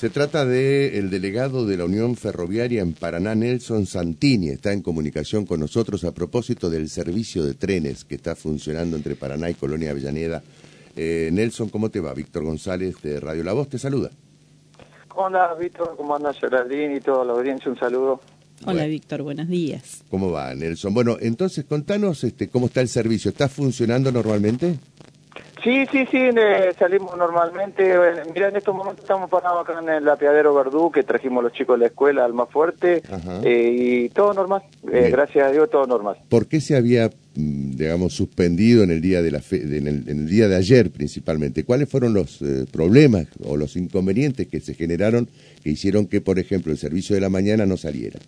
Se trata de el delegado de la Unión Ferroviaria en Paraná, Nelson Santini. Está en comunicación con nosotros a propósito del servicio de trenes que está funcionando entre Paraná y Colonia Avellaneda. Eh, Nelson, ¿cómo te va? Víctor González de Radio La Voz te saluda. ¿Cómo andas, Víctor? ¿Cómo andas, Geraldine y toda la audiencia? Un saludo. Hola, Víctor, buenos días. ¿Cómo va, Nelson? Bueno, entonces contanos este, cómo está el servicio. ¿Está funcionando normalmente? Sí, sí, sí, salimos normalmente. mira, en estos momentos estamos parados acá en el apiadero Verdú, que trajimos los chicos de la escuela al más fuerte, eh, y todo normal, eh, gracias a Dios, todo normal. ¿Por qué se había, mm, digamos, suspendido en el día de la en, el, día de ayer principalmente? ¿Cuáles fueron los eh, problemas o los inconvenientes que se generaron que hicieron que, por ejemplo, el servicio de la mañana no saliera?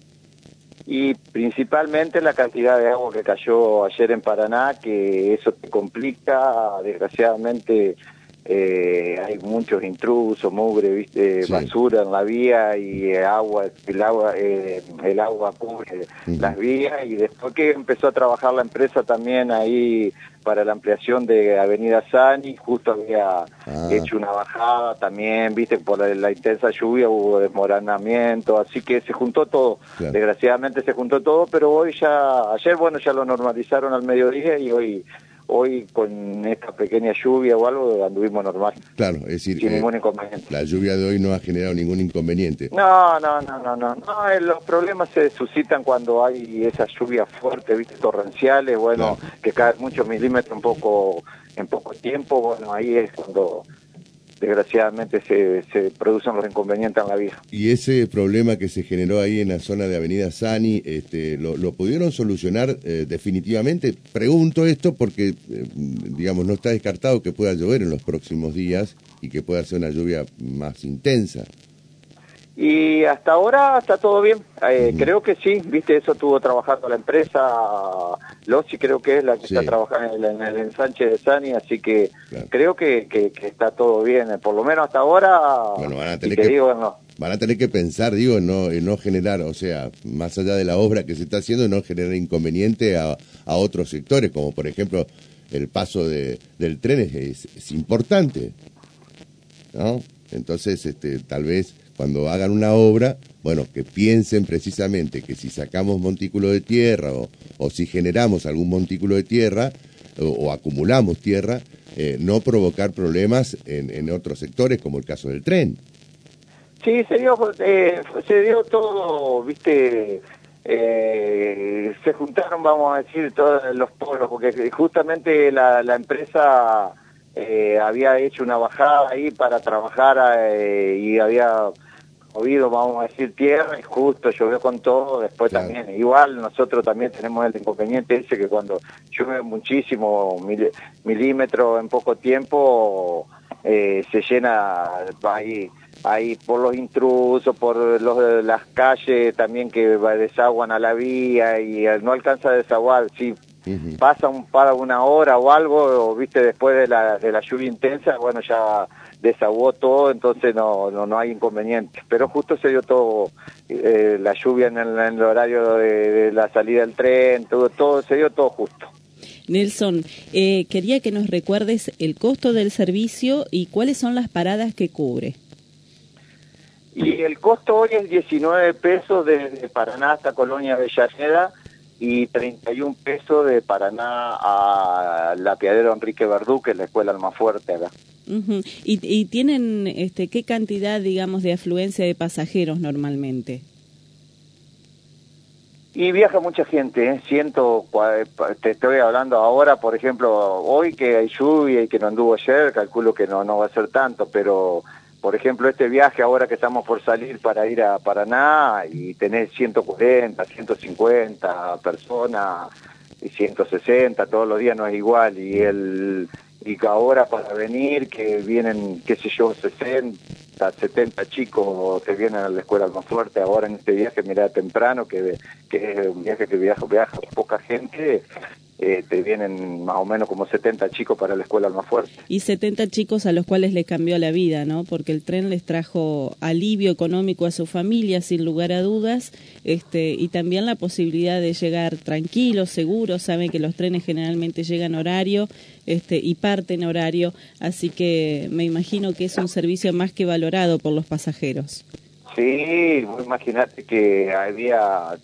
Y principalmente la cantidad de agua que cayó ayer en Paraná, que eso te complica, desgraciadamente eh, hay muchos intrusos, mugre, viste, basura en la vía y agua, el agua, eh, el agua cubre las vías. Y después que empezó a trabajar la empresa también ahí para la ampliación de Avenida Sani, justo había ah. hecho una bajada también, viste, por la, intensa lluvia hubo desmoronamiento, así que se juntó todo, desgraciadamente se juntó todo, pero hoy ya, ayer bueno ya lo normalizaron al mediodía y hoy hoy con esta pequeña lluvia o algo anduvimos normal. Claro, es decir, sin ningún inconveniente. La lluvia de hoy no ha generado ningún inconveniente. No, no, no, no, no. no eh, los problemas se suscitan cuando hay esas lluvias fuertes, viste, torrenciales, bueno, que caen muchos milímetros en poco en poco tiempo, bueno, ahí es cuando desgraciadamente se, se, producen los inconvenientes en la vía. ¿Y ese problema que se generó ahí en la zona de Avenida Sani, este, lo, pudieron solucionar eh, definitivamente? Pregunto esto porque, eh, digamos, no está descartado que pueda llover en los próximos días y que pueda ser una lluvia más intensa. Y hasta ahora está todo bien. Eh, creo que sí, viste, eso estuvo trabajando la empresa, Lossi creo que es la que está trabajando en el, ensanche de Sani, así que creo que, que, está todo bien. Por lo menos hasta ahora, bueno, van a tener que, digo, Van a tener que pensar, digo, no, en no generar, o sea, más allá de la obra que se está haciendo, no generar inconveniente a, a otros sectores, como por ejemplo el paso de, del tren es, es importante, ¿no? Entonces, este, tal vez cuando hagan una obra, bueno, que piensen precisamente que si sacamos montículo de tierra o, si generamos algún montículo de tierra o, acumulamos tierra, eh, no provocar problemas en, otros sectores, como el caso del tren. Sí, se dio, eh, se dio todo, viste, eh, se juntaron, vamos a decir, todos los polos, porque justamente la, la empresa eh, había hecho una bajada ahí para trabajar eh, y había movido, vamos a decir, tierra y justo llovió con todo, después también, igual nosotros también tenemos el inconveniente ese que cuando llueve muchísimo milímetros en poco tiempo, eh, se llena ahí ahí por los intrusos, por los, las calles también que desaguan a la vía y no alcanza a desaguar, sí pasa un, para una hora o algo, o, viste, después de la, de la lluvia intensa, bueno, ya desaguó todo, entonces no, no, no hay inconveniente. Pero justo se dio todo, eh, la lluvia en el, horario de, la salida del tren, todo, todo, se dio todo justo. Nelson, eh, quería que nos recuerdes el costo del servicio y cuáles son las paradas que cubre. Y el costo hoy es 19 pesos desde Paraná hasta Colonia Avellaneda y 31 pesos de Paraná a la Piadero Enrique Verdú, que es la escuela más fuerte acá. ¿Y, ¿Y, tienen este, qué cantidad, digamos, de afluencia de pasajeros normalmente? Y viaja mucha gente, ¿eh? siento, te estoy hablando ahora, por ejemplo, hoy que hay lluvia y que no anduvo ayer, calculo que no, no va a ser tanto, pero por ejemplo, este viaje ahora que estamos por salir para ir a Paraná y tener 140, 150 personas y 160 todos los días no es igual y el y que ahora para venir que vienen, qué sé yo, 60, 70 chicos que vienen a la escuela más fuerte ahora en este viaje, mira temprano, que, que es un viaje que viaja, viaja poca gente, eh, te vienen más o menos como 70 chicos para la escuela más fuerte. Y 70 chicos a los cuales les cambió la vida, ¿no? Porque el tren les trajo alivio económico a su familia, sin lugar a dudas, este, y también la posibilidad de llegar tranquilos, seguros, saben que los trenes generalmente llegan horario, este, y parte en horario, así que me imagino que es un servicio más que valorado por los pasajeros. Sí, imagínate que había,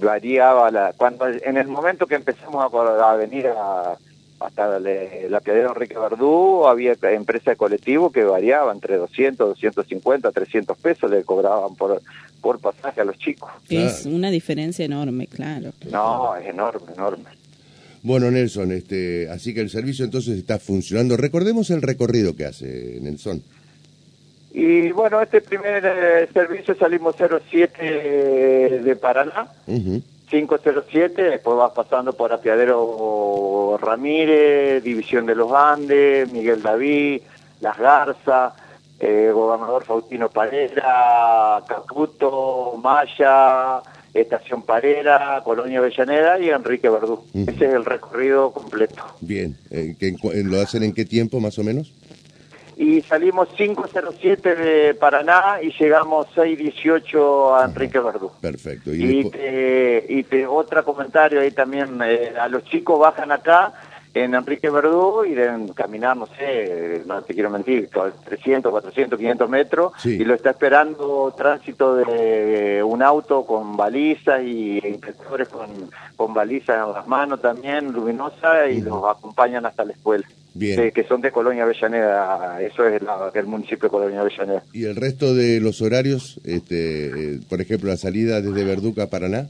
variaba la, cuando en el momento que empezamos a, venir a, hasta la piadera Enrique Verdú, había empresas de colectivo que variaban entre 200, 250, 300 pesos, le cobraban por, por pasaje a los chicos. Es una diferencia enorme, claro. No, es enorme, enorme. Bueno, Nelson, este, así que el servicio entonces está funcionando. Recordemos el recorrido que hace Nelson. Y bueno, este primer eh, servicio salimos 07 de Paraná, 507, después vas pasando por Apiadero Ramírez, División de los Andes, Miguel David, Las Garzas, eh, Gobernador Faustino Parera, Caputo, Maya, Estación Parera, Colonia Avellaneda y Enrique Verdú. Ese es el recorrido completo. Bien, eh, ¿lo hacen en qué tiempo más o menos? y salimos 5.07 de Paraná y llegamos 6.18 a Enrique Verdú. Perfecto. Y, y, otro comentario ahí también, eh, a los chicos bajan acá en Enrique Verdú y deben caminar, no sé, no te quiero mentir, 300, 400, 500 metros y lo está esperando tránsito de un auto con balizas y inspectores con, con balizas en las manos también, luminosa, y los acompañan hasta la escuela. Bien. que son de Colonia Avellaneda, eso es el municipio de Colonia Avellaneda. ¿Y el resto de los horarios, este, eh, por ejemplo, la salida desde Verduca a Paraná?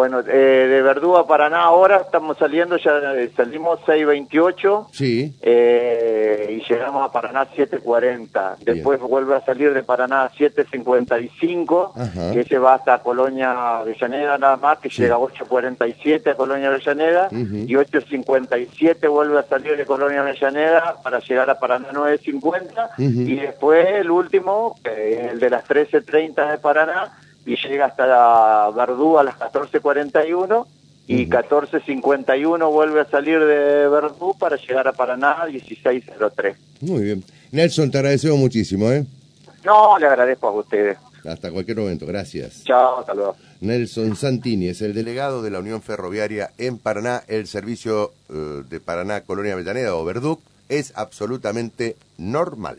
Bueno, eh, de Verdú a Paraná ahora estamos saliendo, ya eh, salimos 6.28 sí. Eh, y llegamos a Paraná 7.40. Después vuelve a salir de Paraná 7.55, que se va hasta Colonia Avellaneda nada más, que llega a 8.47 a Colonia Avellaneda y 8.57 vuelve a salir de Colonia Avellaneda para llegar a Paraná 9.50 y después el último, el de las 13.30 de Paraná, y llega hasta la Verdú a las 14.41 y 14.51 vuelve a salir de Verdú para llegar a Paraná a 16.03. Muy bien. Nelson, te agradecemos muchísimo, ¿eh? No, le agradezco a ustedes. Hasta cualquier momento, gracias. Chao, hasta luego. Nelson Santini es el delegado de la Unión Ferroviaria en Paraná. El servicio eh, de Paraná, Colonia Avellaneda o Verdú es absolutamente normal.